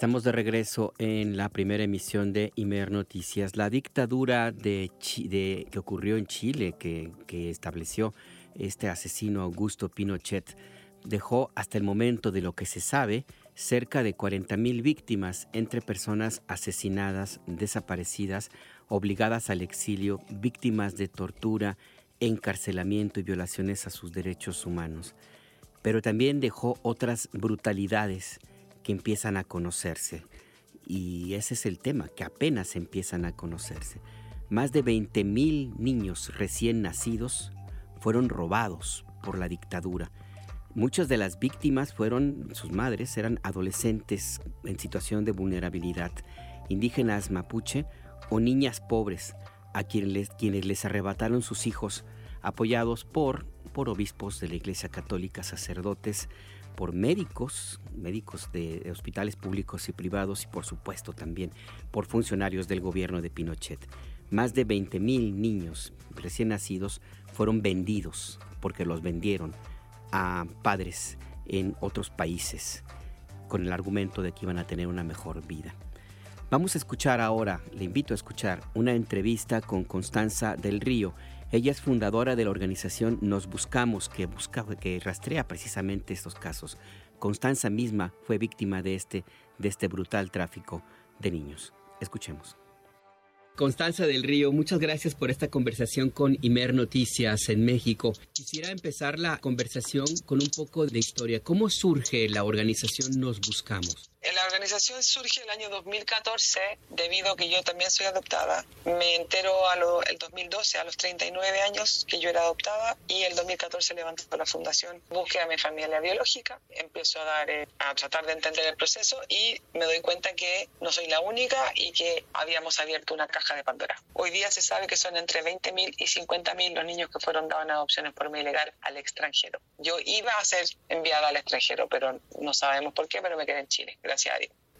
Estamos de regreso en la primera emisión de Imer Noticias. La dictadura de, que ocurrió en Chile, que, que estableció este asesino Augusto Pinochet, dejó hasta el momento de lo que se sabe cerca de 40.000 víctimas entre personas asesinadas, desaparecidas, obligadas al exilio, víctimas de tortura, encarcelamiento y violaciones a sus derechos humanos. Pero también dejó otras brutalidades que empiezan a conocerse. Y ese es el tema, que apenas empiezan a conocerse. Más de 20.000 niños recién nacidos fueron robados por la dictadura. Muchas de las víctimas fueron, sus madres eran adolescentes en situación de vulnerabilidad, indígenas mapuche o niñas pobres, a quienes les, quienes les arrebataron sus hijos, apoyados por, por obispos de la Iglesia Católica, sacerdotes, por médicos, médicos de hospitales públicos y privados y por supuesto también por funcionarios del gobierno de Pinochet. Más de 20.000 niños recién nacidos fueron vendidos porque los vendieron a padres en otros países con el argumento de que iban a tener una mejor vida. Vamos a escuchar ahora, le invito a escuchar una entrevista con Constanza del Río. Ella es fundadora de la organización Nos Buscamos, que, busca, que rastrea precisamente estos casos. Constanza misma fue víctima de este, de este brutal tráfico de niños. Escuchemos. Constanza del Río, muchas gracias por esta conversación con Imer Noticias en México. Quisiera empezar la conversación con un poco de historia. ¿Cómo surge la organización Nos Buscamos? La organización surge el año 2014 debido a que yo también soy adoptada. Me entero a el 2012, a los 39 años, que yo era adoptada y el 2014 levantó la fundación. Busqué a mi familia biológica, empiezo a, dar, eh, a tratar de entender el proceso y me doy cuenta que no soy la única y que habíamos abierto una caja de Pandora. Hoy día se sabe que son entre 20.000 y 50.000 los niños que fueron dados en adopciones por medio ilegal al extranjero. Yo iba a ser enviada al extranjero, pero no sabemos por qué, pero me quedé en Chile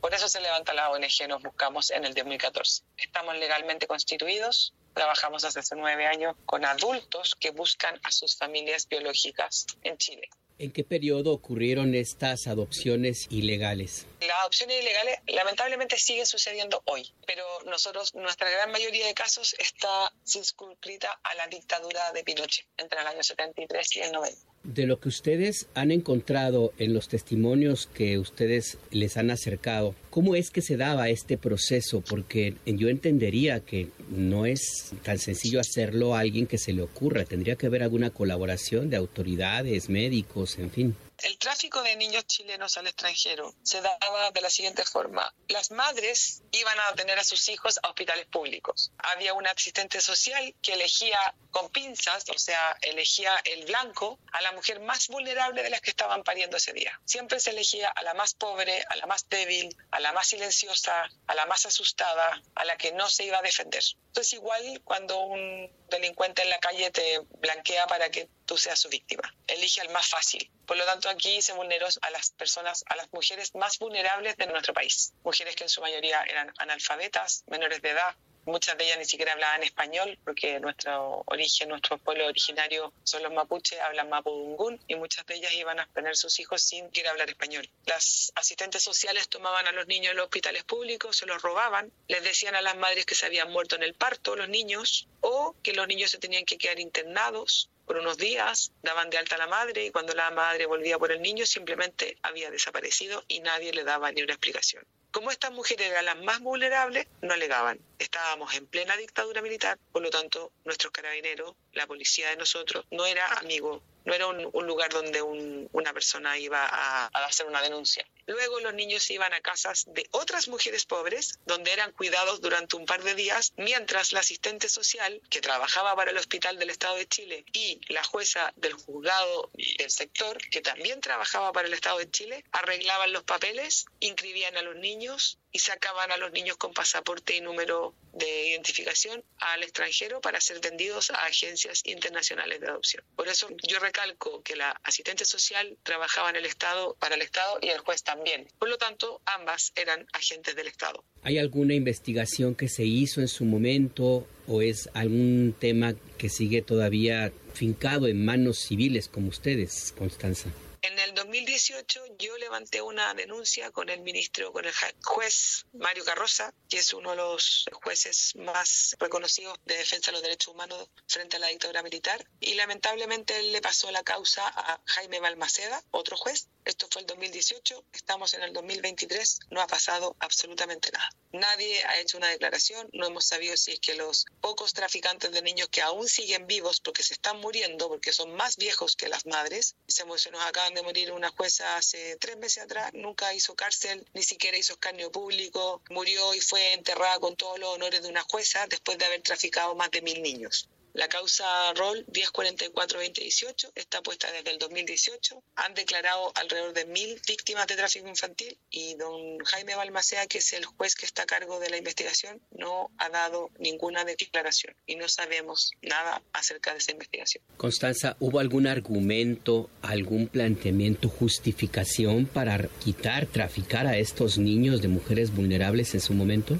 Por eso se levanta la ONG Nos Buscamos en el 2014. Estamos legalmente constituidos, trabajamos hace nueve años con adultos que buscan a sus familias biológicas en Chile. ¿En qué periodo ocurrieron estas adopciones ilegales? Las adopciones ilegales lamentablemente siguen sucediendo hoy, pero nosotros, nuestra gran mayoría de casos está circunscrita a la dictadura de Pinochet entre el año 73 y el 90 de lo que ustedes han encontrado en los testimonios que ustedes les han acercado, ¿cómo es que se daba este proceso? Porque yo entendería que no es tan sencillo hacerlo a alguien que se le ocurra, tendría que haber alguna colaboración de autoridades, médicos, en fin. El tráfico de niños chilenos al extranjero se daba de la siguiente forma. Las madres iban a tener a sus hijos a hospitales públicos. Había un asistente social que elegía con pinzas, o sea, elegía el blanco, a la mujer más vulnerable de las que estaban pariendo ese día. Siempre se elegía a la más pobre, a la más débil, a la más silenciosa, a la más asustada, a la que no se iba a defender. Entonces igual cuando un delincuente en la calle te blanquea para que tú seas su víctima. Elige al más fácil. Por lo tanto, aquí se vulneró a las personas, a las mujeres más vulnerables de nuestro país. Mujeres que en su mayoría eran analfabetas, menores de edad, Muchas de ellas ni siquiera hablaban español porque nuestro origen, nuestro pueblo originario son los mapuches, hablan mapudungún y muchas de ellas iban a tener sus hijos sin querer hablar español. Las asistentes sociales tomaban a los niños en los hospitales públicos, se los robaban, les decían a las madres que se habían muerto en el parto los niños o que los niños se tenían que quedar internados por unos días, daban de alta a la madre y cuando la madre volvía por el niño simplemente había desaparecido y nadie le daba ni una explicación. Como estas mujeres eran las más vulnerables, no alegaban. Estábamos en plena dictadura militar, por lo tanto, nuestros carabineros, la policía de nosotros, no era amigo no era un, lugar donde una persona iba a, hacer una denuncia. Luego los niños iban a casas de otras mujeres pobres, donde eran cuidados durante un par de días, mientras la asistente social, que trabajaba para el Hospital del Estado de Chile, y la jueza del juzgado del sector, que también trabajaba para el Estado de Chile, arreglaban los papeles, inscribían a los niños y sacaban a los niños con pasaporte y número de identificación al extranjero para ser vendidos a agencias internacionales de adopción. Por eso yo recalco que la asistente social trabajaba en el Estado para el Estado y el juez también. Por lo tanto, ambas eran agentes del Estado. ¿Hay alguna investigación que se hizo en su momento o es algún tema que sigue todavía fincado en manos civiles como ustedes, Constanza? En el 2018 yo levanté una denuncia con el ministro, con el juez Mario Carroza, que es uno de los jueces más reconocidos de defensa de los derechos humanos frente a la dictadura militar, y lamentablemente él le pasó la causa a Jaime Balmaceda, otro juez. Esto fue el 2018, estamos en el 2023, no ha pasado absolutamente nada. Nadie ha hecho una declaración, no hemos sabido si es que los pocos traficantes de niños que aún siguen vivos porque se están muriendo, porque son más viejos que las madres, se nos acaban de morir una jueza hace tres meses atrás, nunca hizo cárcel, ni siquiera hizo escarnio público, murió y fue enterrada con todos los honores de una jueza después de haber traficado más de mil niños. La causa ROL 1044-2018 está puesta desde el 2018. Han declarado alrededor de mil víctimas de tráfico infantil y don Jaime Balmacea, que es el juez que está a cargo de la investigación, no ha dado ninguna declaración y no sabemos nada acerca de esa investigación. Constanza, ¿hubo algún argumento, algún planteamiento, justificación para quitar, traficar a estos niños de mujeres vulnerables en su momento?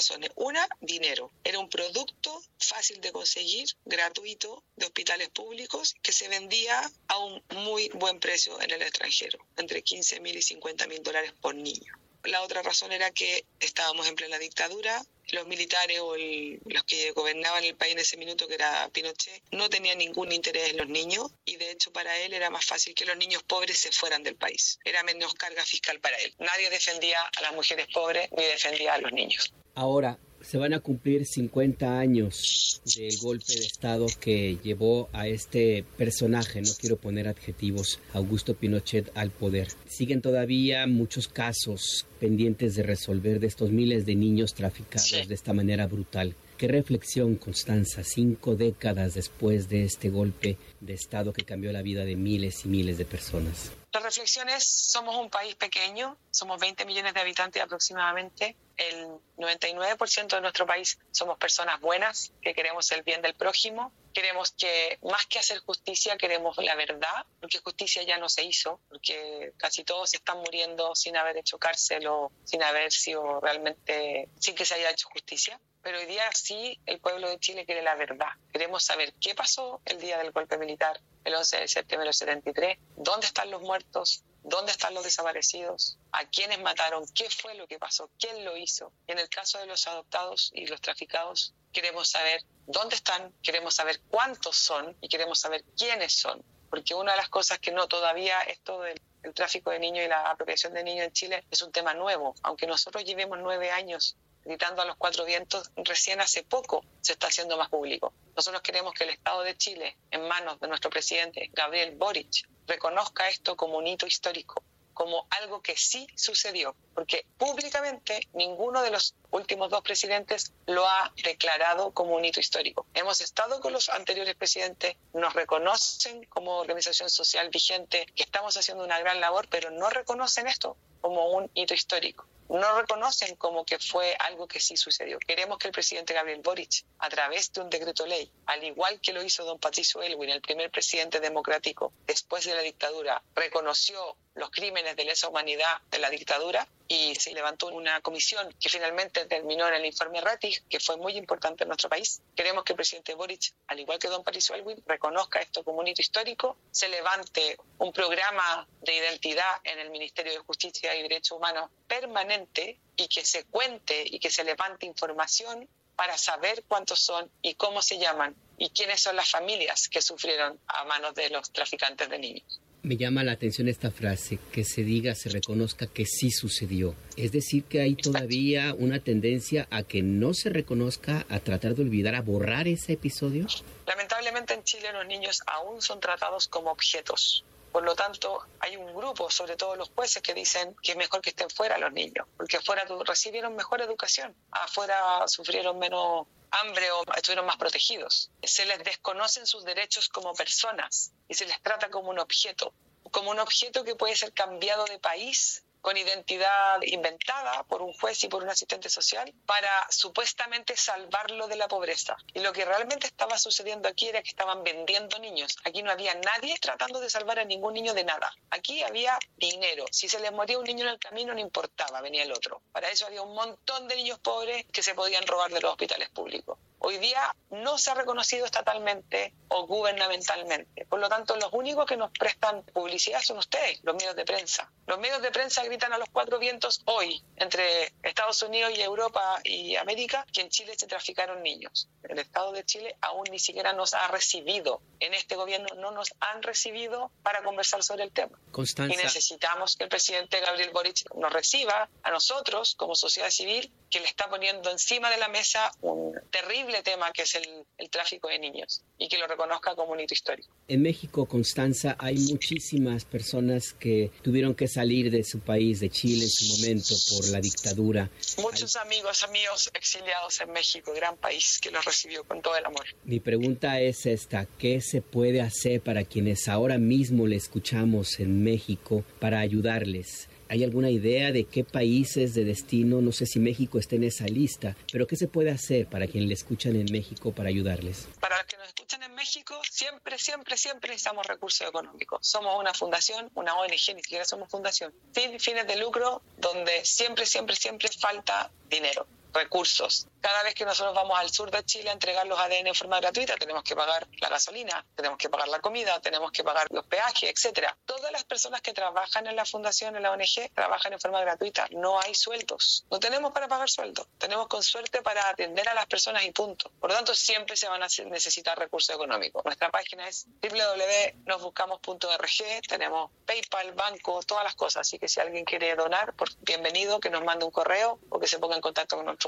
Razones. Una, dinero. Era un producto fácil de conseguir, gratuito, de hospitales públicos, que se vendía a un muy buen precio en el extranjero, entre 15 mil y 50 mil dólares por niño. La otra razón era que estábamos en plena dictadura, los militares o los que gobernaban el país en ese minuto, que era Pinochet, no tenían ningún interés en los niños y de hecho para él era más fácil que los niños pobres se fueran del país. Era menos carga fiscal para él. Nadie defendía a las mujeres pobres ni defendía a los niños. Ahora, se van a cumplir 50 años del golpe de Estado que llevó a este personaje, no quiero poner adjetivos, Augusto Pinochet al poder. Siguen todavía muchos casos pendientes de resolver de estos miles de niños traficados de esta manera brutal. ¿Qué reflexión, Constanza, cinco décadas después de este golpe de Estado que cambió la vida de miles y miles de personas? La reflexión es, somos un país pequeño, somos 20 millones de habitantes aproximadamente, el 99% de nuestro país somos personas buenas, que queremos el bien del prójimo, queremos que, más que hacer justicia, queremos la verdad, porque justicia ya no se hizo, porque casi todos están muriendo sin haber hecho cárcel o sin haber sido realmente, sin que se haya hecho justicia. Pero hoy día sí el pueblo de Chile quiere la verdad. Queremos saber qué pasó el día del golpe militar, el 11 de septiembre del 73, dónde están los muertos, dónde están los desaparecidos, a quiénes mataron, qué fue lo que pasó, quién lo hizo. en el caso de los adoptados y los traficados, queremos saber dónde están, queremos saber cuántos son y queremos saber quiénes son. Porque una de las cosas que no todavía esto del el tráfico de niños y la apropiación de niños en Chile es un tema nuevo. Aunque nosotros llevemos nueve años gritando a los cuatro vientos, recién hace poco se está haciendo más público. Nosotros queremos que el Estado de Chile, en manos de nuestro presidente Gabriel Boric, reconozca esto como un hito histórico, como algo que sí sucedió, porque públicamente ninguno de los últimos dos presidentes lo ha declarado como un hito histórico. Hemos estado con los anteriores presidentes, nos reconocen como organización social vigente que estamos haciendo una gran labor, pero no reconocen esto como un hito histórico no reconocen como que fue algo que sí sucedió. Queremos que el presidente Gabriel Boric, a través de un decreto ley, al igual que lo hizo don Patricio Elwin, el primer presidente democrático después de la dictadura, reconoció los crímenes de lesa humanidad de la dictadura y se levantó una comisión que finalmente terminó en el informe Ratig, que fue muy importante en nuestro país. Queremos que el presidente Boric, al igual que don Patricio Elwin, reconozca esto como un hito histórico, se levante un programa de identidad en el Ministerio de Justicia y Derechos Humanos permanente y que se cuente y que se levante información para saber cuántos son y cómo se llaman y quiénes son las familias que sufrieron a manos de los traficantes de niños. Me llama la atención esta frase, que se diga, se reconozca que sí sucedió. Es decir, que hay todavía una tendencia a que no se reconozca, a tratar de olvidar, a borrar ese episodio. Lamentablemente en Chile los niños aún son tratados como objetos. Por lo tanto, hay un grupo, sobre todo los jueces, que dicen que es mejor que estén fuera los niños, porque afuera recibieron mejor educación, afuera sufrieron menos hambre o estuvieron más protegidos. Se les desconocen sus derechos como personas y se les trata como un objeto, como un objeto que puede ser cambiado de país con identidad inventada por un juez y por un asistente social para supuestamente salvarlo de la pobreza. Y lo que realmente estaba sucediendo aquí era que estaban vendiendo niños. Aquí no había nadie tratando de salvar a ningún niño de nada. Aquí había dinero. Si se les moría un niño en el camino no importaba, venía el otro. Para eso había un montón de niños pobres que se podían robar de los hospitales públicos. Hoy día no se ha reconocido estatalmente o gubernamentalmente. Por lo tanto, los únicos que nos prestan publicidad son ustedes, los medios de prensa. Los medios de prensa gritan a los cuatro vientos hoy, entre Estados Unidos y Europa y América, que en Chile se traficaron niños. El Estado de Chile aún ni siquiera nos ha recibido. En este gobierno no nos han recibido para conversar sobre el tema. Y necesitamos que el presidente Gabriel Boric nos reciba a nosotros como sociedad civil que le está poniendo encima de la mesa un terrible tema que es el, el tráfico de niños y que lo reconozca como un hito histórico. En México, Constanza, hay muchísimas personas que tuvieron que salir de su país, de Chile en su momento, por la dictadura. Muchos amigos míos exiliados en México, gran país que los recibió con todo el amor. Mi pregunta es esta, ¿qué se puede hacer para quienes ahora mismo le escuchamos en México para ayudarles? ¿Hay alguna idea de qué países de destino, no sé si México está en esa lista, pero qué se puede hacer para quienes le escuchan en México para ayudarles? Para los que nos escuchan en México, siempre, siempre, siempre necesitamos recursos económicos. Somos una fundación, una ONG, ni siquiera somos fundación, sin fines de lucro, donde siempre, siempre, siempre falta dinero recursos. Cada vez que nosotros vamos al sur de Chile a entregar los ADN en forma gratuita, tenemos que pagar la gasolina, tenemos que pagar la comida, tenemos que pagar los peajes, etcétera. Todas las personas que trabajan en la fundación, en la ONG, trabajan en forma gratuita. No hay sueldos. No tenemos para pagar sueldos. Tenemos con suerte para atender a las personas y punto. Por lo tanto, siempre se van a necesitar recursos económicos. Nuestra página es www.nosbuscamos.org. Tenemos PayPal, banco, todas las cosas. Así que si alguien quiere donar, bienvenido, que nos mande un correo o que se ponga en contacto con nosotros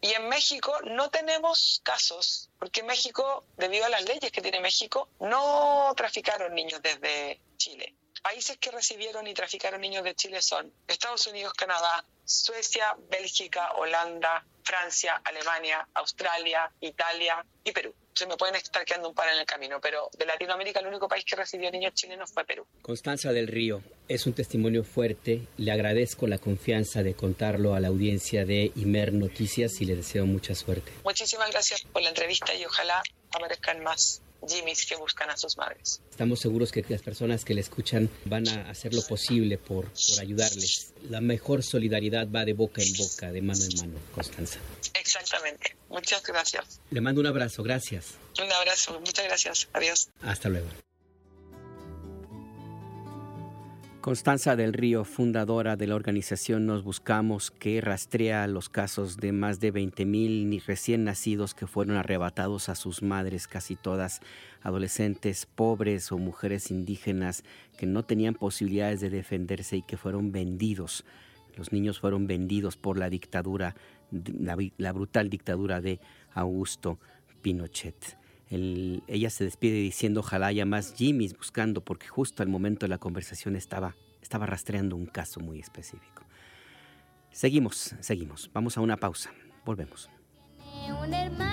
Y en México no tenemos casos, porque México, debido a las leyes que tiene México, no traficaron niños desde Chile. Países que recibieron y traficaron niños de Chile son Estados Unidos, Canadá, Suecia, Bélgica, Holanda, Francia, Alemania, Australia, Italia y Perú. Se me pueden estar quedando un par en el camino, pero de Latinoamérica el único país que recibió niños chilenos fue Perú. Constanza del Río, es un testimonio fuerte. Le agradezco la confianza de contarlo a la audiencia de Imer Noticias y le deseo mucha suerte. Muchísimas gracias por la entrevista y ojalá aparezcan más Jimmys que buscan a sus madres. Estamos seguros que las personas que le escuchan van a hacer lo posible por, por ayudarles. La mejor solidaridad va de boca en boca, de mano en mano, Constanza. Exactamente. Muchas gracias. Le mando un abrazo. Gracias. Un abrazo. Muchas gracias. Adiós. Hasta luego. Constanza del Río, fundadora de la organización Nos Buscamos, que rastrea los casos de más de 20.000 recién nacidos que fueron arrebatados a sus madres, casi todas adolescentes pobres o mujeres indígenas que no tenían posibilidades de defenderse y que fueron vendidos. Los niños fueron vendidos por la dictadura, la, la brutal dictadura de Augusto Pinochet. Ella se despide diciendo ojalá haya más Jimmys buscando porque justo al momento de la conversación estaba, estaba rastreando un caso muy específico. Seguimos, seguimos. Vamos a una pausa. Volvemos. Una hermana